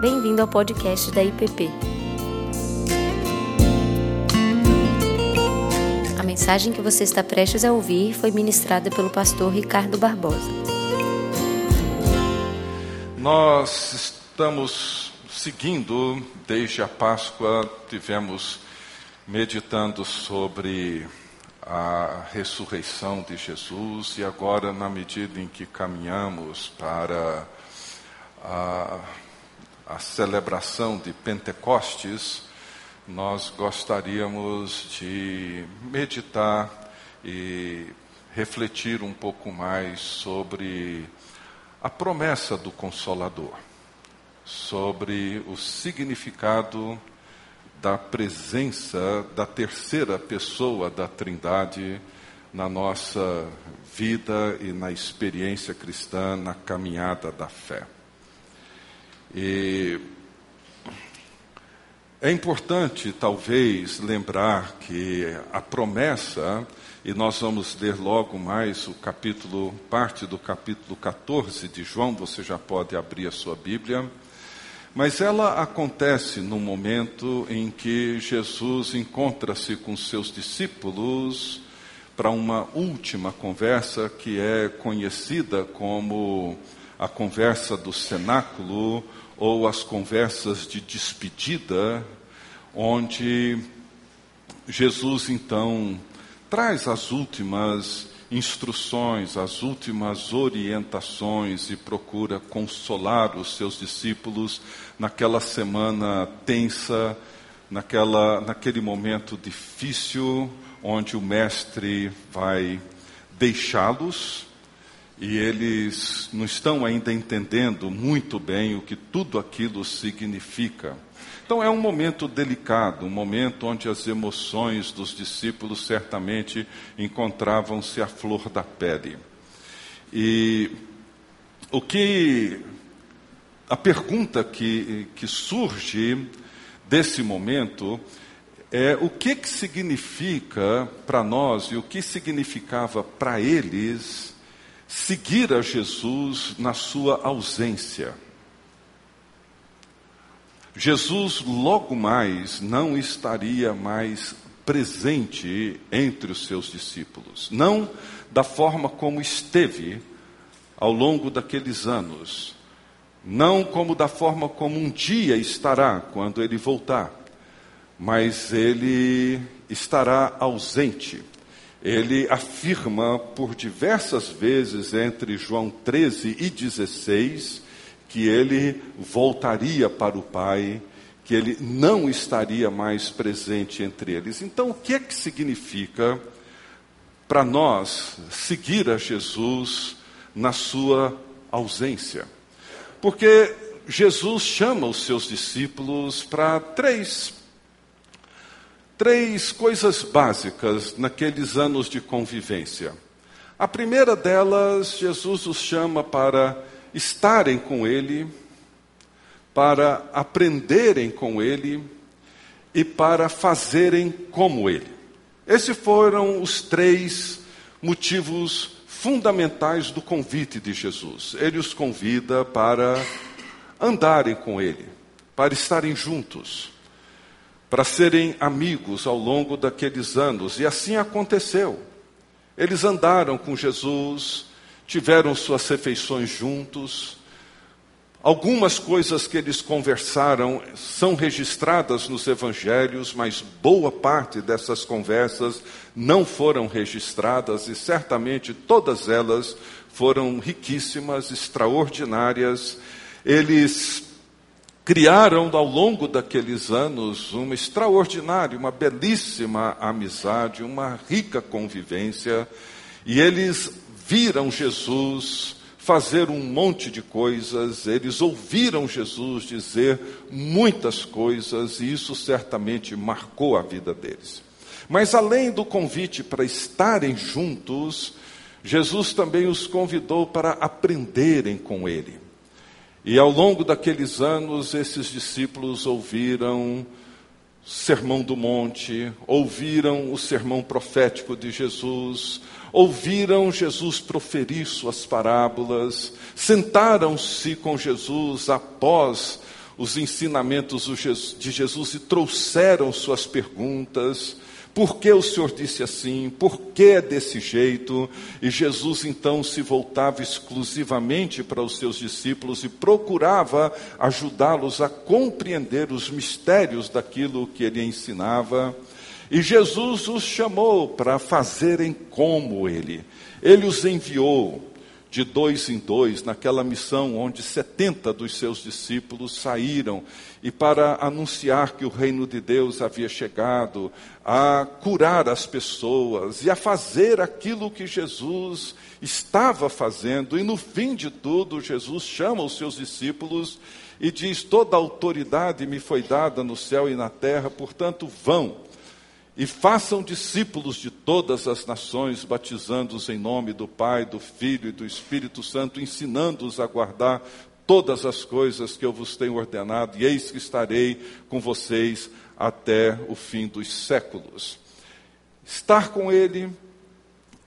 Bem-vindo ao podcast da IPP. A mensagem que você está prestes a ouvir foi ministrada pelo pastor Ricardo Barbosa. Nós estamos seguindo, desde a Páscoa, tivemos meditando sobre a ressurreição de Jesus e agora, na medida em que caminhamos para a, a celebração de Pentecostes, nós gostaríamos de meditar e refletir um pouco mais sobre a promessa do Consolador, sobre o significado da presença da terceira pessoa da Trindade na nossa vida e na experiência cristã, na caminhada da fé. E é importante, talvez, lembrar que a promessa, e nós vamos ler logo mais o capítulo, parte do capítulo 14 de João, você já pode abrir a sua Bíblia. Mas ela acontece no momento em que Jesus encontra-se com seus discípulos para uma última conversa que é conhecida como a conversa do cenáculo ou as conversas de despedida, onde Jesus então traz as últimas instruções, as últimas orientações e procura consolar os seus discípulos naquela semana tensa, naquela, naquele momento difícil, onde o Mestre vai deixá-los e eles não estão ainda entendendo muito bem o que tudo aquilo significa. Então é um momento delicado, um momento onde as emoções dos discípulos certamente encontravam-se à flor da pele. E o que a pergunta que, que surge desse momento é o que, que significa para nós e o que significava para eles seguir a Jesus na sua ausência. Jesus logo mais não estaria mais presente entre os seus discípulos, não da forma como esteve ao longo daqueles anos, não como da forma como um dia estará quando ele voltar, mas ele estará ausente. Ele afirma por diversas vezes entre João 13 e 16 que ele voltaria para o Pai, que ele não estaria mais presente entre eles. Então, o que é que significa para nós seguir a Jesus na sua ausência? Porque Jesus chama os seus discípulos para três três coisas básicas naqueles anos de convivência. A primeira delas, Jesus os chama para estarem com Ele, para aprenderem com Ele e para fazerem como Ele. Esses foram os três motivos fundamentais do convite de Jesus. Ele os convida para andarem com Ele, para estarem juntos, para serem amigos ao longo daqueles anos. E assim aconteceu. Eles andaram com Jesus, tiveram suas refeições juntos. Algumas coisas que eles conversaram são registradas nos evangelhos, mas boa parte dessas conversas não foram registradas e certamente todas elas foram riquíssimas, extraordinárias. Eles criaram ao longo daqueles anos uma extraordinária, uma belíssima amizade, uma rica convivência, e eles viram Jesus fazer um monte de coisas, eles ouviram Jesus dizer muitas coisas e isso certamente marcou a vida deles. Mas além do convite para estarem juntos, Jesus também os convidou para aprenderem com ele. E ao longo daqueles anos, esses discípulos ouviram Sermão do Monte, ouviram o sermão profético de Jesus, ouviram Jesus proferir suas parábolas, sentaram-se com Jesus após os ensinamentos de Jesus e trouxeram suas perguntas. Por que o Senhor disse assim? Por que é desse jeito? E Jesus então se voltava exclusivamente para os seus discípulos e procurava ajudá-los a compreender os mistérios daquilo que ele ensinava. E Jesus os chamou para fazerem como ele. Ele os enviou de dois em dois, naquela missão onde 70 dos seus discípulos saíram e para anunciar que o reino de Deus havia chegado, a curar as pessoas e a fazer aquilo que Jesus estava fazendo. E no fim de tudo, Jesus chama os seus discípulos e diz: Toda autoridade me foi dada no céu e na terra, portanto, vão e façam discípulos de todas as nações, batizando-os em nome do Pai, do Filho e do Espírito Santo, ensinando-os a guardar todas as coisas que eu vos tenho ordenado, e eis que estarei com vocês até o fim dos séculos. Estar com Ele,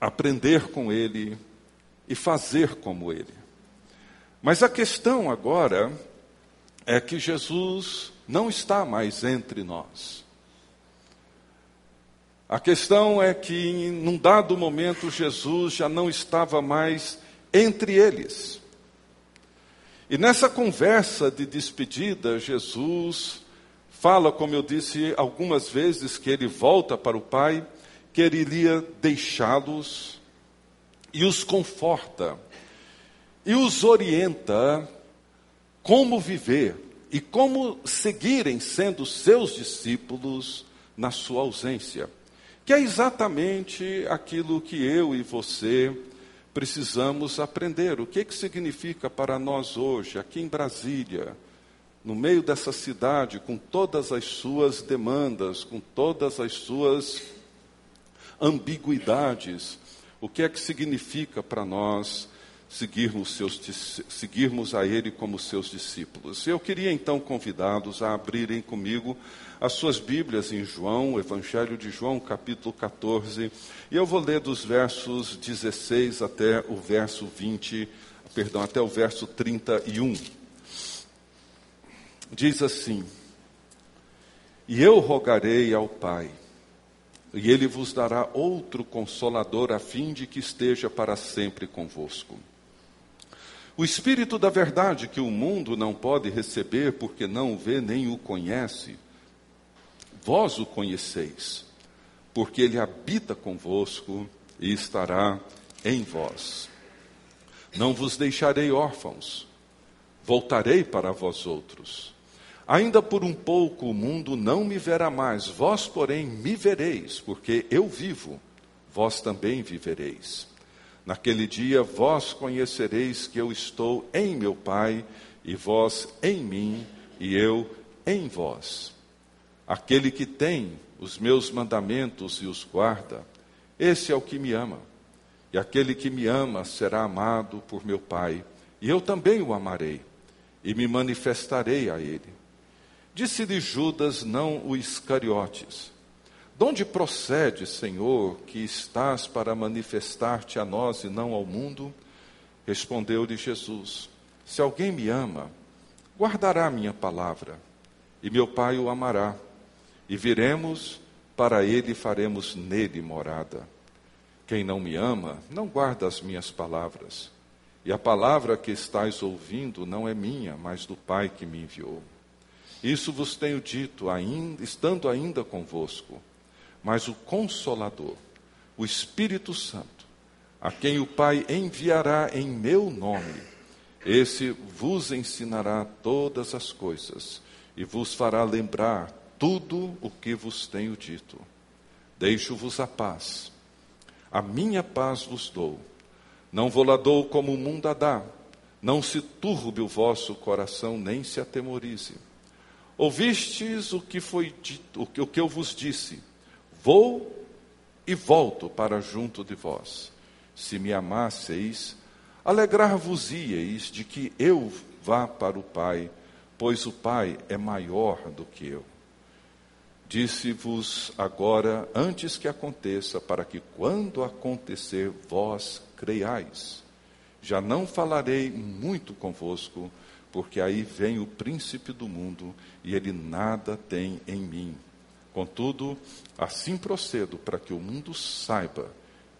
aprender com Ele e fazer como Ele. Mas a questão agora é que Jesus não está mais entre nós. A questão é que, num dado momento, Jesus já não estava mais entre eles. E nessa conversa de despedida, Jesus fala, como eu disse algumas vezes, que ele volta para o Pai, que ele iria deixá-los e os conforta e os orienta como viver e como seguirem sendo seus discípulos na sua ausência que é exatamente aquilo que eu e você precisamos aprender. O que, que significa para nós hoje, aqui em Brasília, no meio dessa cidade, com todas as suas demandas, com todas as suas ambiguidades, o que é que significa para nós seguirmos, seus, seguirmos a Ele como seus discípulos? Eu queria então convidá-los a abrirem comigo as suas Bíblias em João, Evangelho de João, capítulo 14, e eu vou ler dos versos 16 até o verso 20, perdão, até o verso 31. Diz assim: E eu rogarei ao Pai, e ele vos dará outro consolador, a fim de que esteja para sempre convosco. O Espírito da Verdade, que o mundo não pode receber porque não o vê nem o conhece, Vós o conheceis, porque ele habita convosco e estará em vós. Não vos deixarei órfãos, voltarei para vós outros. Ainda por um pouco o mundo não me verá mais, vós, porém, me vereis, porque eu vivo, vós também vivereis. Naquele dia vós conhecereis que eu estou em meu Pai, e vós em mim, e eu em vós. Aquele que tem os meus mandamentos e os guarda, esse é o que me ama. E aquele que me ama será amado por meu Pai, e eu também o amarei, e me manifestarei a ele. Disse-lhe Judas, não o Iscariotes: De onde procede, Senhor, que estás para manifestar-te a nós e não ao mundo? Respondeu-lhe Jesus: Se alguém me ama, guardará minha palavra, e meu Pai o amará e viremos para ele e faremos nele morada. Quem não me ama, não guarda as minhas palavras. E a palavra que estáis ouvindo não é minha, mas do Pai que me enviou. Isso vos tenho dito, ainda, estando ainda convosco. Mas o Consolador, o Espírito Santo, a quem o Pai enviará em meu nome, esse vos ensinará todas as coisas e vos fará lembrar tudo o que vos tenho dito. Deixo-vos a paz. A minha paz vos dou. Não vou lá dou como o mundo a dá. Não se turbe o vosso coração, nem se atemorize. Ouvistes o que foi dito, o que, o que eu vos disse. Vou e volto para junto de vós. Se me amasseis, alegrar-vos-íeis de que eu vá para o Pai, pois o Pai é maior do que eu. Disse-vos agora, antes que aconteça, para que quando acontecer, vós creiais. Já não falarei muito convosco, porque aí vem o príncipe do mundo e ele nada tem em mim. Contudo, assim procedo para que o mundo saiba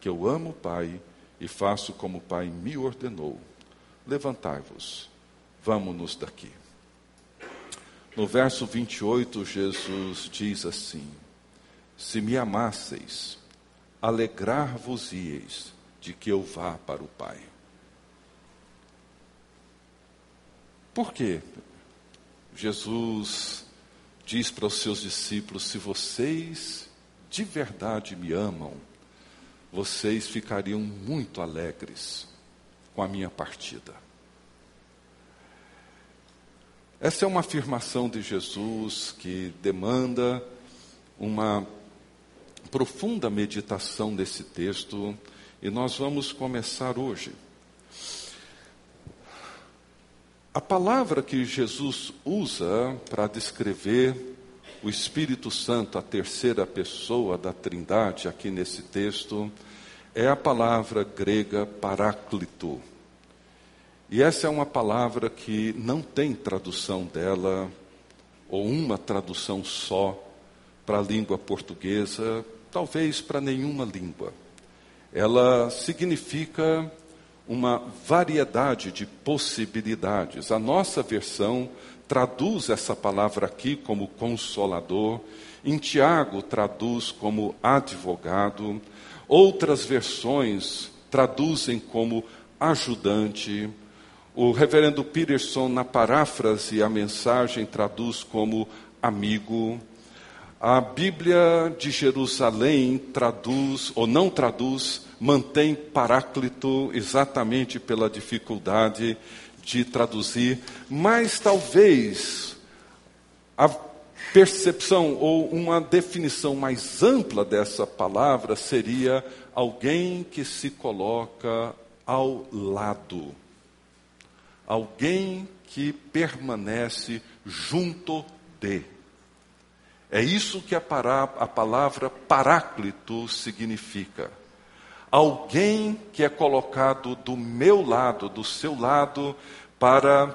que eu amo o Pai e faço como o Pai me ordenou. Levantai-vos, vamos-nos daqui. No verso 28, Jesus diz assim: Se me amasseis, alegrar-vos-ieis de que eu vá para o Pai. Por quê? Jesus diz para os seus discípulos: se vocês de verdade me amam, vocês ficariam muito alegres com a minha partida. Essa é uma afirmação de Jesus que demanda uma profunda meditação desse texto e nós vamos começar hoje. A palavra que Jesus usa para descrever o Espírito Santo, a terceira pessoa da Trindade, aqui nesse texto, é a palavra grega paráclito. E essa é uma palavra que não tem tradução dela, ou uma tradução só, para a língua portuguesa, talvez para nenhuma língua. Ela significa uma variedade de possibilidades. A nossa versão traduz essa palavra aqui como consolador, em Tiago traduz como advogado, outras versões traduzem como ajudante. O reverendo Peterson, na paráfrase, a mensagem traduz como amigo. A Bíblia de Jerusalém traduz, ou não traduz, mantém Paráclito exatamente pela dificuldade de traduzir, mas talvez a percepção ou uma definição mais ampla dessa palavra seria alguém que se coloca ao lado, alguém que permanece junto de. É isso que a, palavra paráclito significa alguém que é colocado do meu lado, do seu lado, para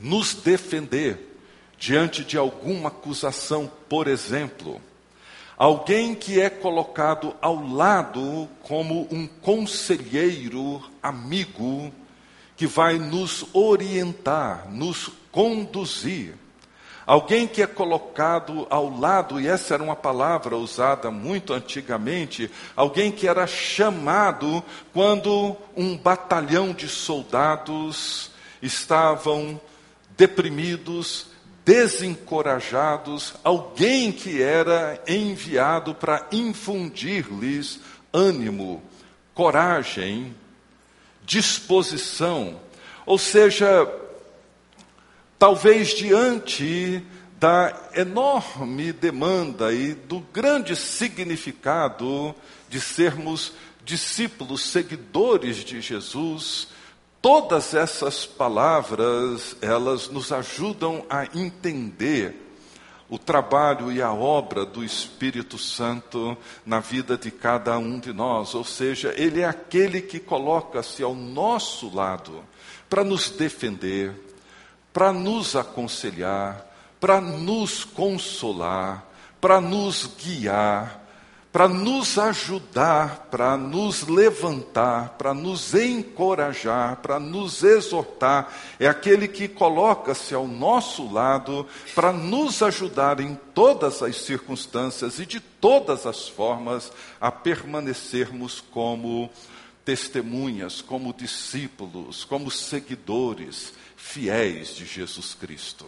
nos defender diante de alguma acusação, por exemplo. Alguém que é colocado ao lado como um conselheiro amigo que vai nos orientar, nos conduzir. Alguém que é colocado ao lado, e essa era uma palavra usada muito antigamente, alguém que era chamado quando um batalhão de soldados estavam deprimidos, desencorajados, alguém que era enviado para infundir-lhes ânimo, coragem, disposição. Ou seja, Talvez diante da enorme demanda e do grande significado de sermos discípulos, seguidores de Jesus, todas essas palavras, elas nos ajudam a entender o trabalho e a obra do Espírito Santo na vida de cada um de nós, ou seja, ele é aquele que coloca-se ao nosso lado para nos defender, para nos aconselhar, para nos consolar, para nos guiar, para nos ajudar, para nos levantar, para nos encorajar, para nos exortar. É aquele que coloca-se ao nosso lado para nos ajudar em todas as circunstâncias e de todas as formas a permanecermos como testemunhas, como discípulos, como seguidores fiéis de Jesus Cristo.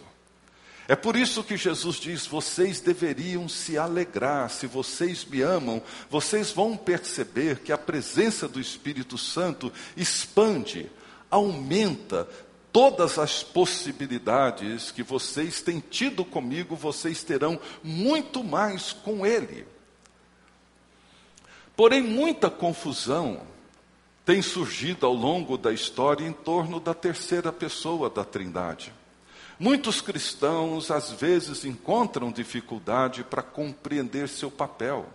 É por isso que Jesus diz: vocês deveriam se alegrar, se vocês me amam, vocês vão perceber que a presença do Espírito Santo expande, aumenta todas as possibilidades que vocês têm tido comigo, vocês terão muito mais com Ele. Porém, muita confusão tem surgido ao longo da história em torno da terceira pessoa da Trindade. Muitos cristãos, às vezes, encontram dificuldade para compreender seu papel.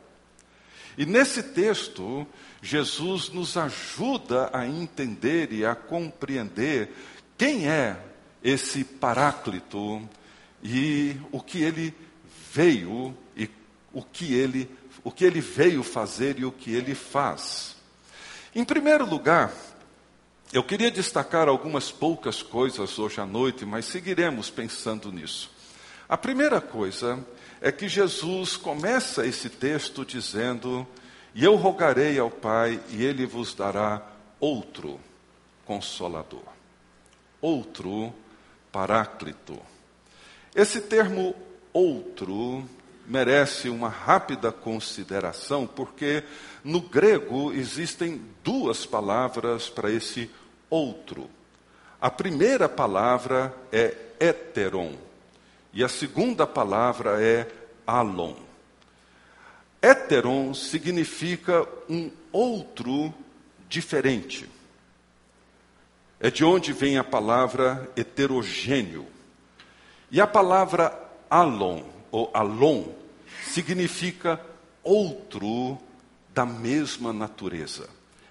E nesse texto, Jesus nos ajuda a entender e a compreender quem é esse Paráclito e o que ele veio e o que ele, o que ele veio fazer e o que ele faz. Em primeiro lugar, eu queria destacar algumas poucas coisas hoje à noite, mas seguiremos pensando nisso. A primeira coisa é que Jesus começa esse texto dizendo: E eu rogarei ao Pai, e ele vos dará outro consolador, outro paráclito. Esse termo outro merece uma rápida consideração, porque no grego existem duas palavras para esse outro. A primeira palavra é heteron e a segunda palavra é alon. Heteron significa um outro diferente. É de onde vem a palavra heterogêneo. E a palavra alon, ou alon, significa outro da mesma natureza.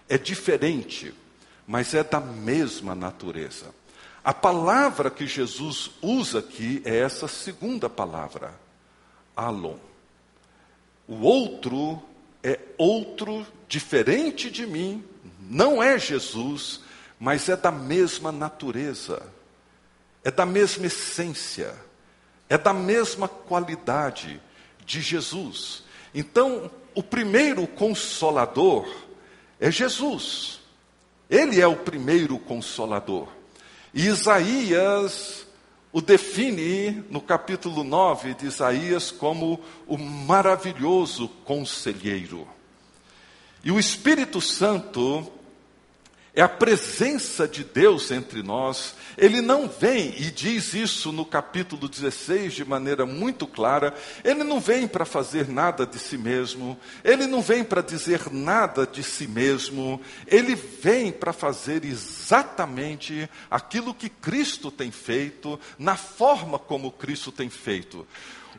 É diferente, mas é da mesma natureza. A palavra que Jesus usa aqui é essa segunda palavra, alon. O outro é outro diferente de mim, não é Jesus, mas é da mesma natureza, é da mesma essência, é da mesma qualidade de Jesus. Então, o primeiro consolador é Jesus. Ele é o primeiro consolador. E Isaías o define no capítulo 9 de Isaías como o maravilhoso conselheiro. E o Espírito Santo é a presença de Deus entre nós. Ele não vem, e diz isso no capítulo 16 de maneira muito clara, ele não vem para fazer nada de si mesmo, ele não vem para dizer nada de si mesmo, ele vem para fazer exatamente aquilo que Cristo tem feito, na forma como Cristo tem feito.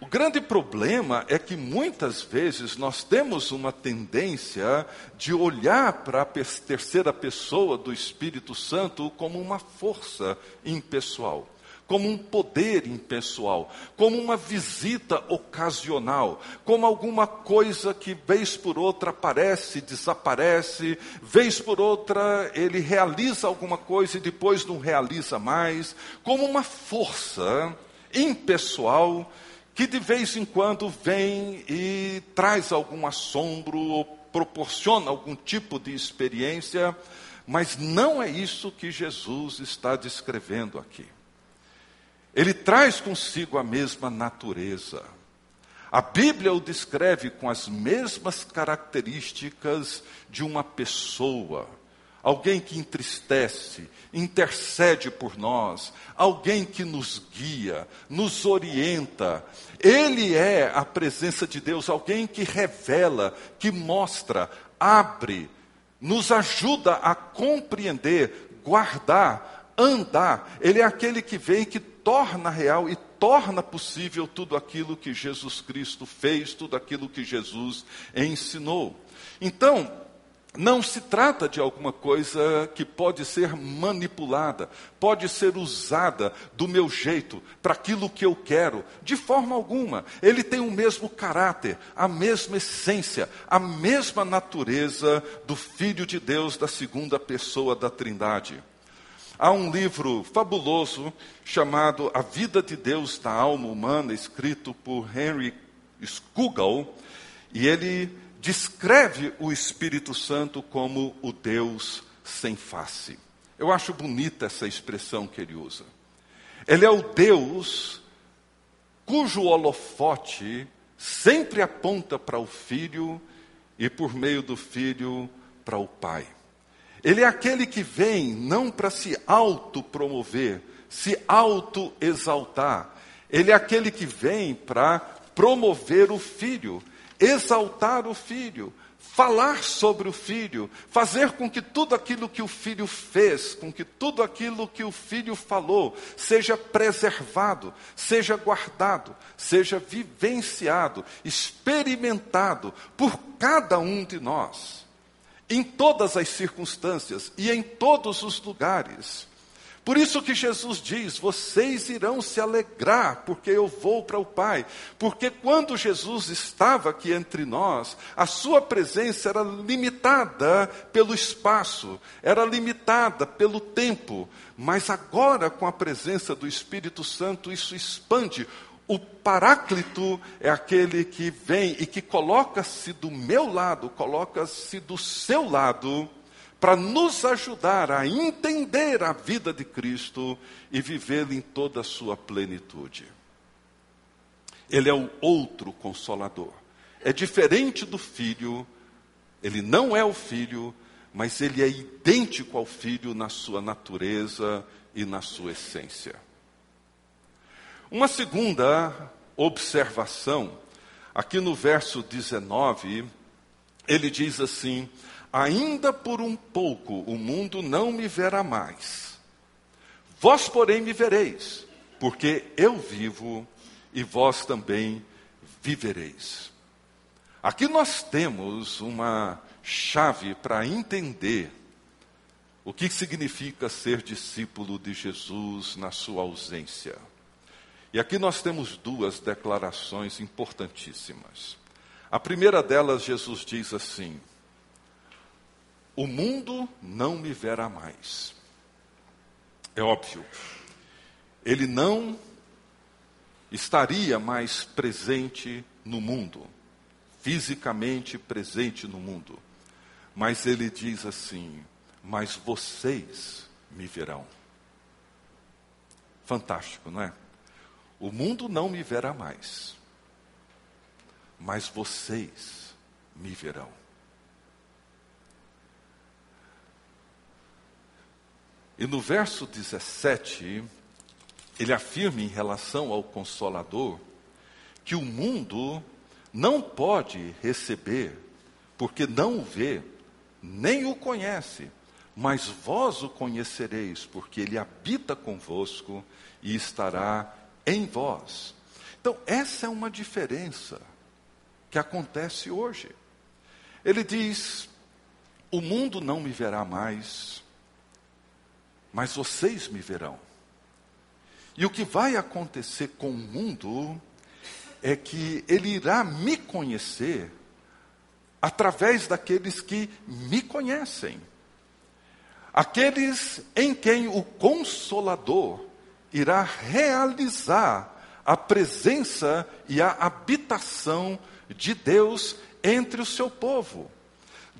O grande problema é que muitas vezes nós temos uma tendência de olhar para a terceira pessoa do Espírito Santo como uma força impessoal, como um poder impessoal, como uma visita ocasional, como alguma coisa que vez por outra aparece, desaparece, vez por outra ele realiza alguma coisa e depois não realiza mais, como uma força impessoal que de vez em quando vem e traz algum assombro ou proporciona algum tipo de experiência, mas não é isso que Jesus está descrevendo aqui. Ele traz consigo a mesma natureza. A Bíblia o descreve com as mesmas características de uma pessoa alguém que entristece, intercede por nós, alguém que nos guia, nos orienta. Ele é a presença de Deus, alguém que revela, que mostra, abre, nos ajuda a compreender, guardar, andar. Ele é aquele que vem que torna real e torna possível tudo aquilo que Jesus Cristo fez, tudo aquilo que Jesus ensinou. Então, não se trata de alguma coisa que pode ser manipulada, pode ser usada do meu jeito, para aquilo que eu quero, de forma alguma. Ele tem o mesmo caráter, a mesma essência, a mesma natureza do Filho de Deus, da segunda pessoa da Trindade. Há um livro fabuloso chamado A Vida de Deus da Alma Humana, escrito por Henry Scougal, e ele descreve o Espírito Santo como o Deus sem face. Eu acho bonita essa expressão que ele usa. Ele é o Deus cujo holofote sempre aponta para o Filho e por meio do Filho para o Pai. Ele é aquele que vem não para se autopromover, se auto-exaltar. Ele é aquele que vem para promover o Filho exaltar o filho, falar sobre o filho, fazer com que tudo aquilo que o filho fez, com que tudo aquilo que o filho falou, seja preservado, seja guardado, seja vivenciado, experimentado por cada um de nós, em todas as circunstâncias e em todos os lugares. Por isso que Jesus diz: vocês irão se alegrar, porque eu vou para o Pai. Porque quando Jesus estava aqui entre nós, a sua presença era limitada pelo espaço, era limitada pelo tempo. Mas agora, com a presença do Espírito Santo, isso expande. O Paráclito é aquele que vem e que coloca-se do meu lado, coloca-se do seu lado para nos ajudar a entender a vida de Cristo e vivê-la em toda a sua plenitude. Ele é o outro consolador. É diferente do filho, ele não é o filho, mas ele é idêntico ao filho na sua natureza e na sua essência. Uma segunda observação, aqui no verso 19, ele diz assim: Ainda por um pouco o mundo não me verá mais. Vós, porém, me vereis, porque eu vivo e vós também vivereis. Aqui nós temos uma chave para entender o que significa ser discípulo de Jesus na sua ausência. E aqui nós temos duas declarações importantíssimas. A primeira delas, Jesus diz assim: o mundo não me verá mais. É óbvio. Ele não estaria mais presente no mundo, fisicamente presente no mundo. Mas ele diz assim: Mas vocês me verão. Fantástico, não é? O mundo não me verá mais, mas vocês me verão. E no verso 17, ele afirma em relação ao Consolador que o mundo não pode receber, porque não o vê, nem o conhece, mas vós o conhecereis, porque ele habita convosco e estará em vós. Então, essa é uma diferença que acontece hoje. Ele diz: o mundo não me verá mais, mas vocês me verão. E o que vai acontecer com o mundo é que ele irá me conhecer através daqueles que me conhecem. Aqueles em quem o Consolador irá realizar a presença e a habitação de Deus entre o seu povo.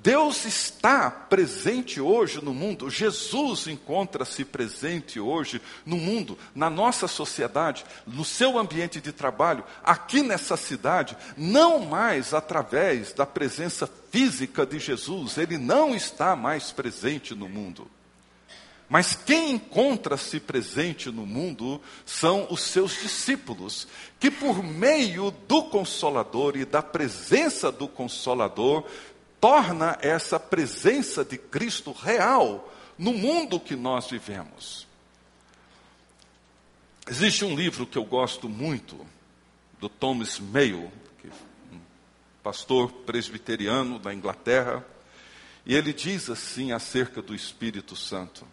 Deus está presente hoje no mundo, Jesus encontra-se presente hoje no mundo, na nossa sociedade, no seu ambiente de trabalho, aqui nessa cidade, não mais através da presença física de Jesus, ele não está mais presente no mundo. Mas quem encontra-se presente no mundo são os seus discípulos, que por meio do Consolador e da presença do Consolador torna essa presença de Cristo real no mundo que nós vivemos. Existe um livro que eu gosto muito, do Thomas Mayo, é um pastor presbiteriano da Inglaterra, e ele diz assim acerca do Espírito Santo: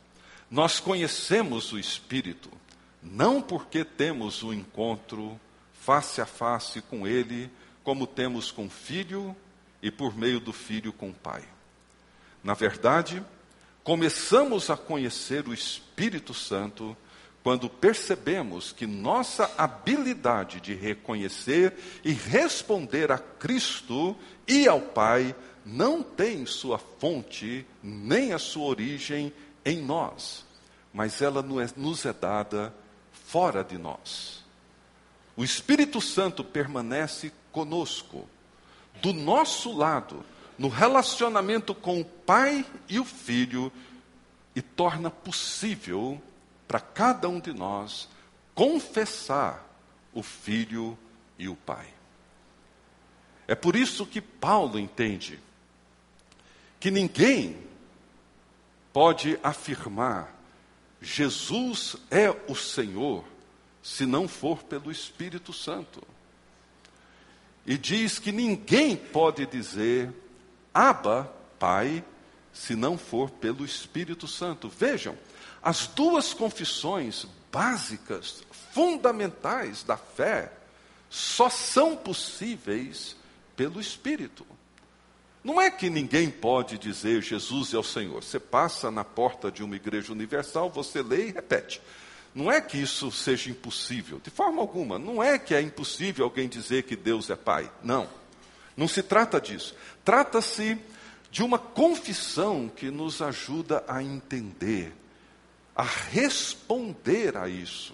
Nós conhecemos o Espírito não porque temos o um encontro face a face com ele, como temos com o filho e por meio do Filho com o Pai. Na verdade, começamos a conhecer o Espírito Santo quando percebemos que nossa habilidade de reconhecer e responder a Cristo e ao Pai não tem sua fonte nem a sua origem em nós, mas ela nos é dada fora de nós. O Espírito Santo permanece conosco do nosso lado, no relacionamento com o Pai e o Filho, e torna possível para cada um de nós confessar o Filho e o Pai. É por isso que Paulo entende que ninguém pode afirmar Jesus é o Senhor se não for pelo Espírito Santo e diz que ninguém pode dizer Abba, Pai, se não for pelo Espírito Santo. Vejam, as duas confissões básicas, fundamentais da fé, só são possíveis pelo Espírito. Não é que ninguém pode dizer Jesus é o Senhor. Você passa na porta de uma igreja universal, você lê e repete. Não é que isso seja impossível, de forma alguma. Não é que é impossível alguém dizer que Deus é Pai. Não. Não se trata disso. Trata-se de uma confissão que nos ajuda a entender, a responder a isso.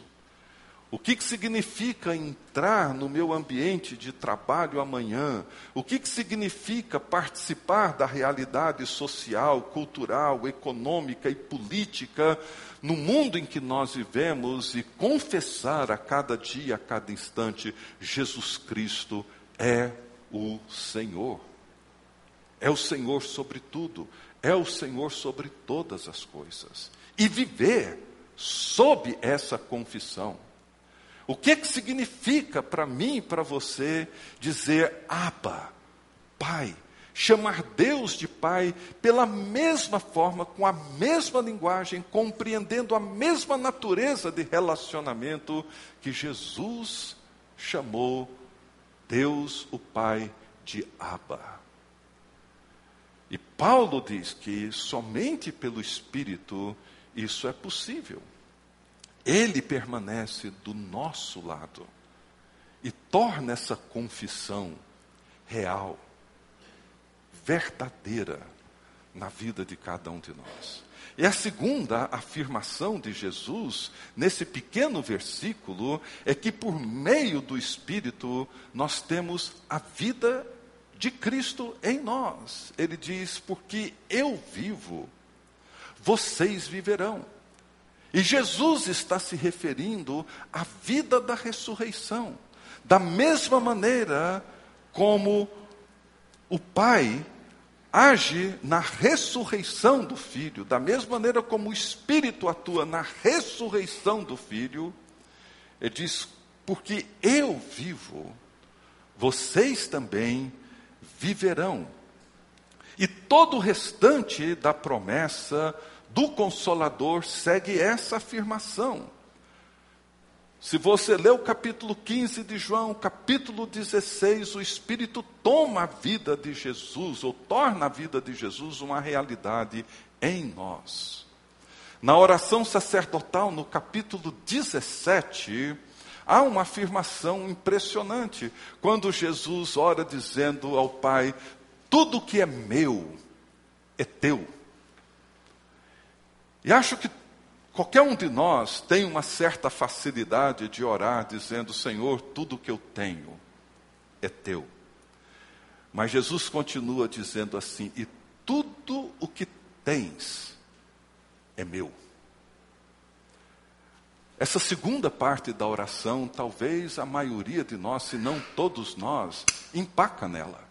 O que, que significa entrar no meu ambiente de trabalho amanhã? O que, que significa participar da realidade social, cultural, econômica e política no mundo em que nós vivemos e confessar a cada dia, a cada instante, Jesus Cristo é o Senhor. É o Senhor sobre tudo, é o Senhor sobre todas as coisas. E viver sob essa confissão. O que, que significa para mim e para você dizer Abba, Pai? Chamar Deus de Pai pela mesma forma, com a mesma linguagem, compreendendo a mesma natureza de relacionamento que Jesus chamou Deus, o Pai, de Abba. E Paulo diz que somente pelo Espírito isso é possível. Ele permanece do nosso lado e torna essa confissão real, verdadeira na vida de cada um de nós. E a segunda afirmação de Jesus, nesse pequeno versículo, é que por meio do Espírito nós temos a vida de Cristo em nós. Ele diz: Porque eu vivo, vocês viverão. E Jesus está se referindo à vida da ressurreição. Da mesma maneira como o Pai age na ressurreição do Filho, da mesma maneira como o Espírito atua na ressurreição do Filho, ele diz: porque eu vivo, vocês também viverão. E todo o restante da promessa do Consolador segue essa afirmação. Se você lê o capítulo 15 de João, capítulo 16, o Espírito toma a vida de Jesus, ou torna a vida de Jesus uma realidade em nós. Na oração sacerdotal, no capítulo 17, há uma afirmação impressionante. Quando Jesus ora dizendo ao Pai: Tudo que é meu é teu. E acho que qualquer um de nós tem uma certa facilidade de orar dizendo: Senhor, tudo que eu tenho é teu. Mas Jesus continua dizendo assim: E tudo o que tens é meu. Essa segunda parte da oração, talvez a maioria de nós, se não todos nós, empaca nela.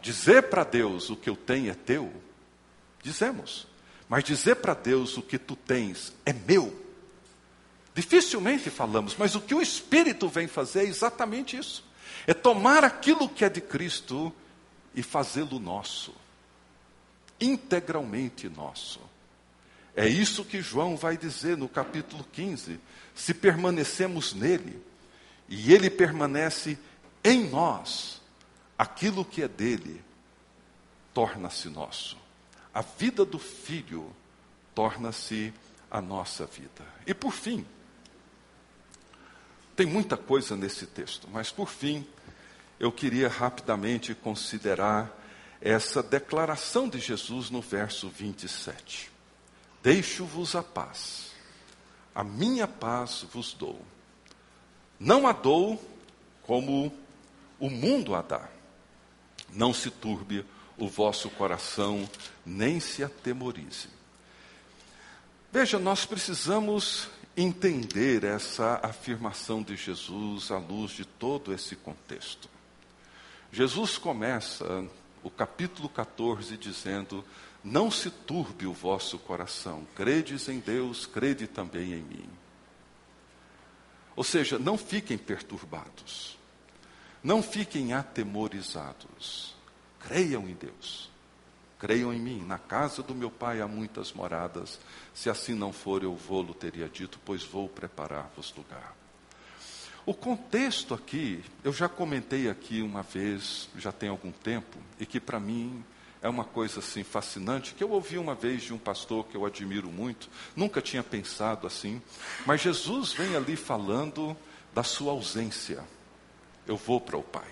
Dizer para Deus o que eu tenho é teu, dizemos. Mas dizer para Deus o que tu tens é meu. Dificilmente falamos, mas o que o Espírito vem fazer é exatamente isso: é tomar aquilo que é de Cristo e fazê-lo nosso, integralmente nosso. É isso que João vai dizer no capítulo 15. Se permanecemos nele e ele permanece em nós, aquilo que é dele torna-se nosso a vida do filho torna-se a nossa vida. E por fim, tem muita coisa nesse texto, mas por fim, eu queria rapidamente considerar essa declaração de Jesus no verso 27. Deixo-vos a paz, a minha paz vos dou. Não a dou como o mundo a dá. Não se turbe o vosso coração, nem se atemorize. Veja, nós precisamos entender essa afirmação de Jesus à luz de todo esse contexto. Jesus começa o capítulo 14 dizendo: Não se turbe o vosso coração, credes em Deus, crede também em mim. Ou seja, não fiquem perturbados, não fiquem atemorizados. Creiam em Deus. Creiam em mim, na casa do meu pai há muitas moradas. Se assim não for, eu vou-lo teria dito, pois vou preparar-vos lugar. O contexto aqui, eu já comentei aqui uma vez, já tem algum tempo, e que para mim é uma coisa assim fascinante, que eu ouvi uma vez de um pastor que eu admiro muito, nunca tinha pensado assim, mas Jesus vem ali falando da sua ausência. Eu vou para o Pai.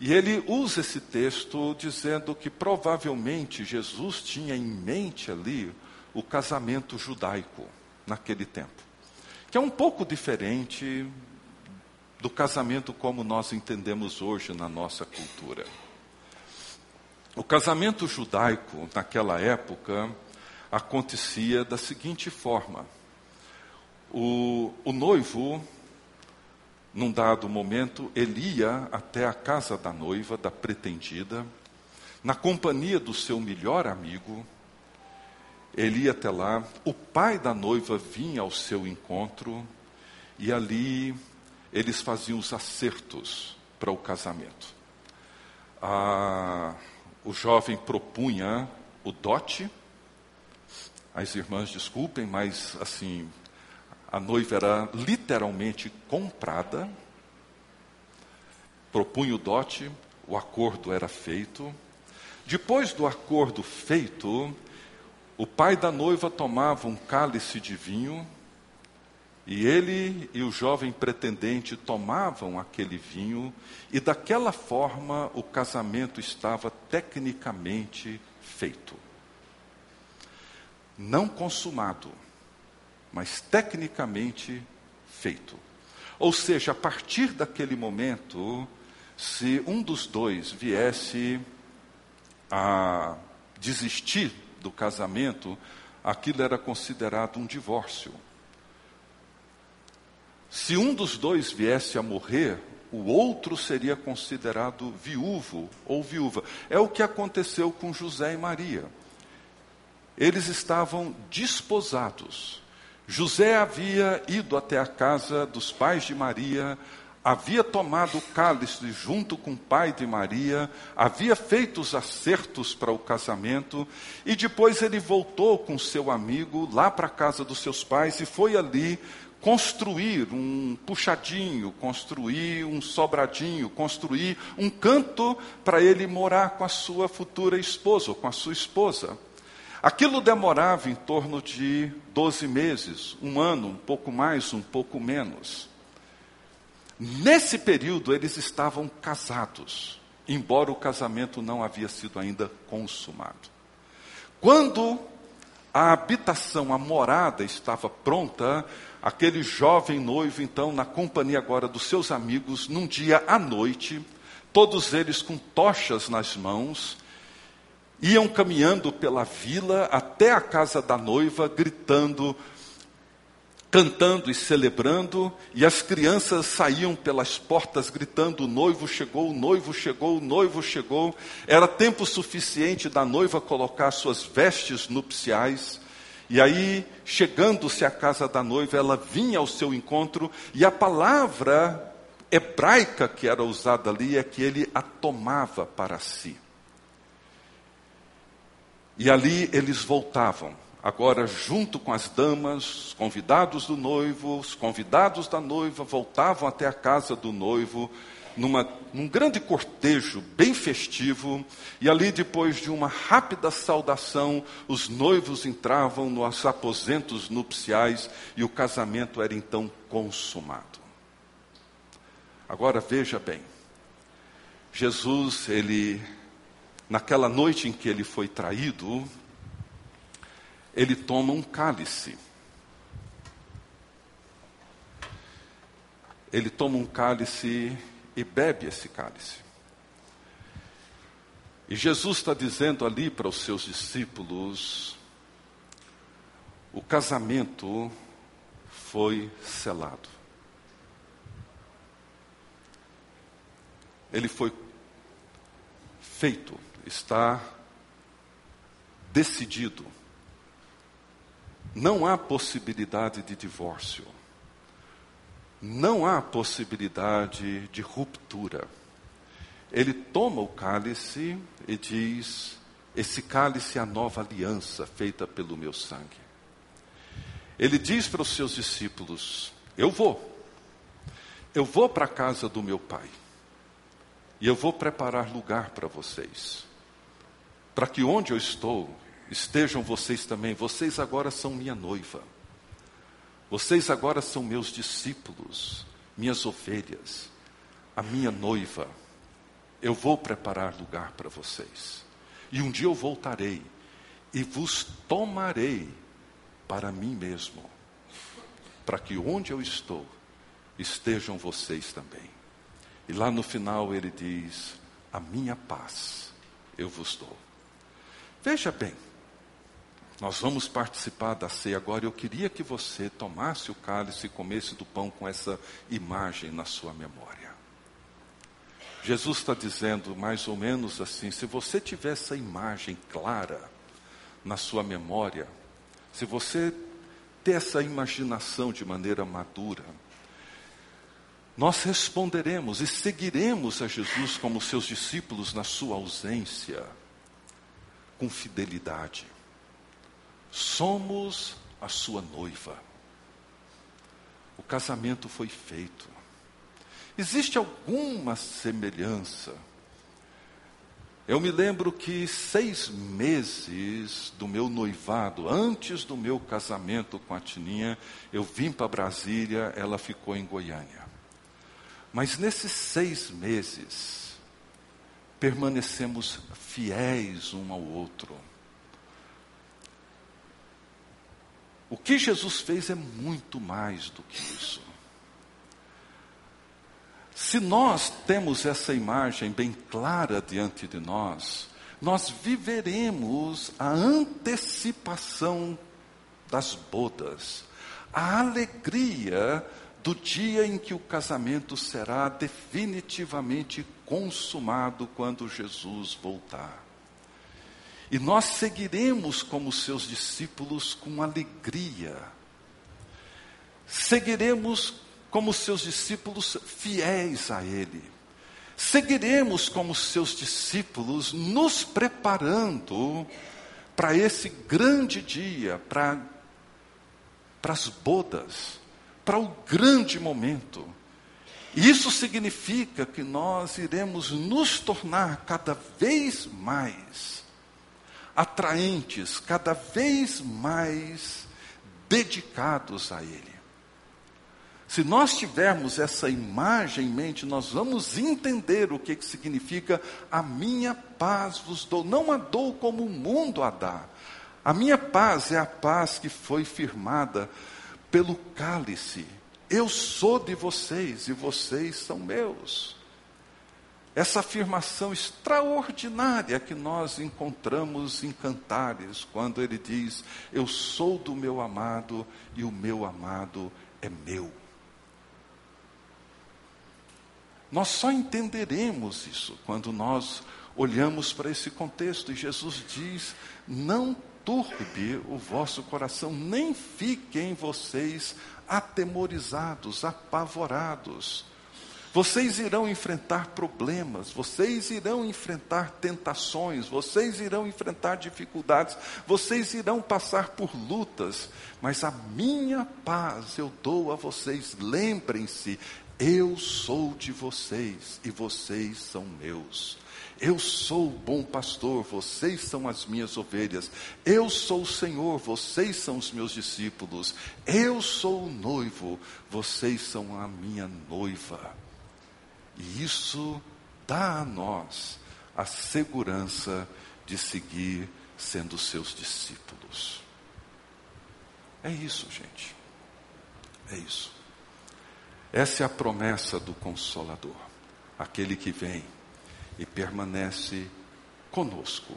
E ele usa esse texto dizendo que provavelmente Jesus tinha em mente ali o casamento judaico naquele tempo, que é um pouco diferente do casamento como nós entendemos hoje na nossa cultura. O casamento judaico, naquela época, acontecia da seguinte forma: o, o noivo, num dado momento, ele ia até a casa da noiva, da pretendida, na companhia do seu melhor amigo, ele ia até lá, o pai da noiva vinha ao seu encontro, e ali eles faziam os acertos para o casamento. O jovem propunha o dote, as irmãs desculpem, mas assim, a noiva era literalmente comprada, propunha o dote, o acordo era feito. Depois do acordo feito, o pai da noiva tomava um cálice de vinho e ele e o jovem pretendente tomavam aquele vinho, e daquela forma o casamento estava tecnicamente feito. Não consumado, mas tecnicamente feito. Ou seja, a partir daquele momento, se um dos dois viesse a desistir do casamento, aquilo era considerado um divórcio. Se um dos dois viesse a morrer, o outro seria considerado viúvo ou viúva. É o que aconteceu com José e Maria. Eles estavam desposados. José havia ido até a casa dos pais de Maria, havia tomado o cálice junto com o pai de Maria, havia feito os acertos para o casamento, e depois ele voltou com seu amigo lá para a casa dos seus pais e foi ali construir um puxadinho, construir um sobradinho, construir um canto para ele morar com a sua futura esposa, ou com a sua esposa. Aquilo demorava em torno de 12 meses, um ano, um pouco mais, um pouco menos. Nesse período eles estavam casados, embora o casamento não havia sido ainda consumado. Quando a habitação, a morada estava pronta, Aquele jovem noivo, então, na companhia agora dos seus amigos, num dia à noite, todos eles com tochas nas mãos, iam caminhando pela vila até a casa da noiva, gritando, cantando e celebrando, e as crianças saíam pelas portas gritando: o noivo chegou, o noivo chegou, o noivo chegou. Era tempo suficiente da noiva colocar suas vestes nupciais e aí, chegando-se à casa da noiva, ela vinha ao seu encontro, e a palavra hebraica que era usada ali é que ele a tomava para si. E ali eles voltavam, agora junto com as damas, os convidados do noivo, os convidados da noiva, voltavam até a casa do noivo, numa, num grande cortejo bem festivo, e ali, depois de uma rápida saudação, os noivos entravam nos aposentos nupciais e o casamento era então consumado. Agora veja bem, Jesus, ele, naquela noite em que ele foi traído, ele toma um cálice. Ele toma um cálice e bebe esse cálice. E Jesus está dizendo ali para os seus discípulos: o casamento foi selado. Ele foi feito, está decidido. Não há possibilidade de divórcio não há possibilidade de ruptura. Ele toma o cálice e diz: Esse cálice é a nova aliança feita pelo meu sangue. Ele diz para os seus discípulos: Eu vou, eu vou para a casa do meu pai, e eu vou preparar lugar para vocês, para que onde eu estou estejam vocês também. Vocês agora são minha noiva, vocês agora são meus discípulos, minhas ovelhas, a minha noiva. Eu vou preparar lugar para vocês. E um dia eu voltarei e vos tomarei para mim mesmo, para que onde eu estou estejam vocês também. E lá no final ele diz: A minha paz eu vos dou. Veja bem, nós vamos participar da ceia agora. Eu queria que você tomasse o cálice e comesse do pão com essa imagem na sua memória. Jesus está dizendo mais ou menos assim: se você tiver essa imagem clara na sua memória, se você ter essa imaginação de maneira madura, nós responderemos e seguiremos a Jesus como seus discípulos na sua ausência, com fidelidade. Somos a sua noiva. O casamento foi feito. Existe alguma semelhança? Eu me lembro que seis meses do meu noivado, antes do meu casamento com a Tininha, eu vim para Brasília, ela ficou em Goiânia. Mas nesses seis meses, permanecemos fiéis um ao outro. O que Jesus fez é muito mais do que isso. Se nós temos essa imagem bem clara diante de nós, nós viveremos a antecipação das bodas, a alegria do dia em que o casamento será definitivamente consumado quando Jesus voltar. E nós seguiremos como seus discípulos com alegria. Seguiremos como seus discípulos fiéis a Ele. Seguiremos como seus discípulos, nos preparando para esse grande dia, para, as bodas, para o grande momento. Isso significa que nós iremos nos tornar cada vez mais atraentes, cada vez mais dedicados a Ele. Se nós tivermos essa imagem em mente, nós vamos entender o que, que significa a minha paz vos dou. Não a dou como o mundo a dá. A minha paz é a paz que foi firmada pelo cálice. Eu sou de vocês e vocês são meus. Essa afirmação extraordinária que nós encontramos em Cantares, quando ele diz: Eu sou do meu amado e o meu amado é meu. Nós só entenderemos isso quando nós olhamos para esse contexto. E Jesus diz: Não turbe o vosso coração, nem fiquem vocês atemorizados, apavorados. Vocês irão enfrentar problemas, vocês irão enfrentar tentações, vocês irão enfrentar dificuldades, vocês irão passar por lutas, mas a minha paz eu dou a vocês. Lembrem-se, eu sou de vocês e vocês são meus. Eu sou o bom pastor, vocês são as minhas ovelhas. Eu sou o Senhor, vocês são os meus discípulos. Eu sou o noivo, vocês são a minha noiva. E isso dá a nós a segurança de seguir sendo seus discípulos. É isso, gente. É isso. Essa é a promessa do Consolador, aquele que vem e permanece conosco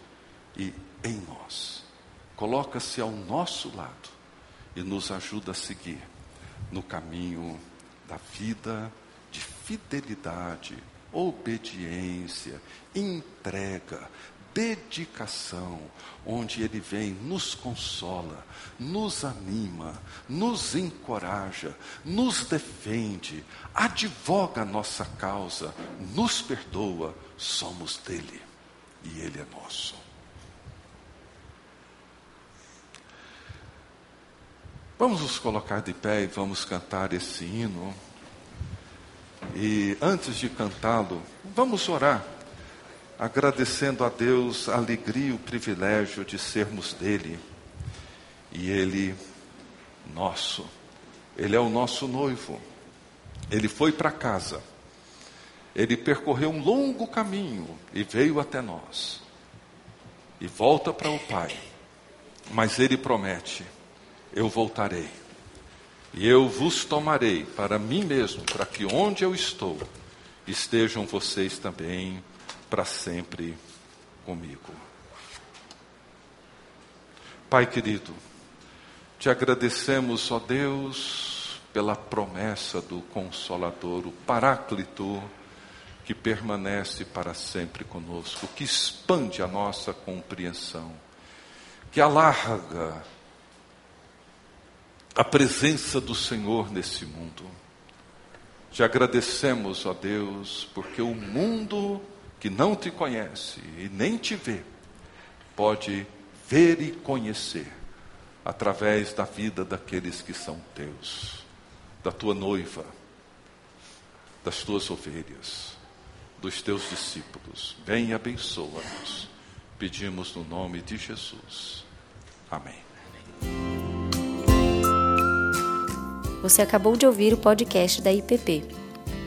e em nós. Coloca-se ao nosso lado e nos ajuda a seguir no caminho da vida de fidelidade, obediência, entrega, dedicação, onde ele vem, nos consola, nos anima, nos encoraja, nos defende, advoga a nossa causa, nos perdoa, somos dele e ele é nosso. Vamos nos colocar de pé e vamos cantar esse hino. E antes de cantá-lo, vamos orar agradecendo a Deus a alegria e o privilégio de sermos dele. E ele, nosso, ele é o nosso noivo. Ele foi para casa. Ele percorreu um longo caminho e veio até nós. E volta para o Pai. Mas ele promete eu voltarei. E eu vos tomarei para mim mesmo, para que onde eu estou, estejam vocês também para sempre comigo. Pai querido, te agradecemos, ó Deus, pela promessa do Consolador, o Paráclito, que permanece para sempre conosco, que expande a nossa compreensão, que alarga a presença do Senhor nesse mundo. Te agradecemos, ó Deus, porque o mundo que não te conhece e nem te vê, pode ver e conhecer através da vida daqueles que são teus, da tua noiva, das tuas ovelhas, dos teus discípulos. Vem e abençoa-nos. Pedimos no nome de Jesus. Amém. Você acabou de ouvir o podcast da IPP.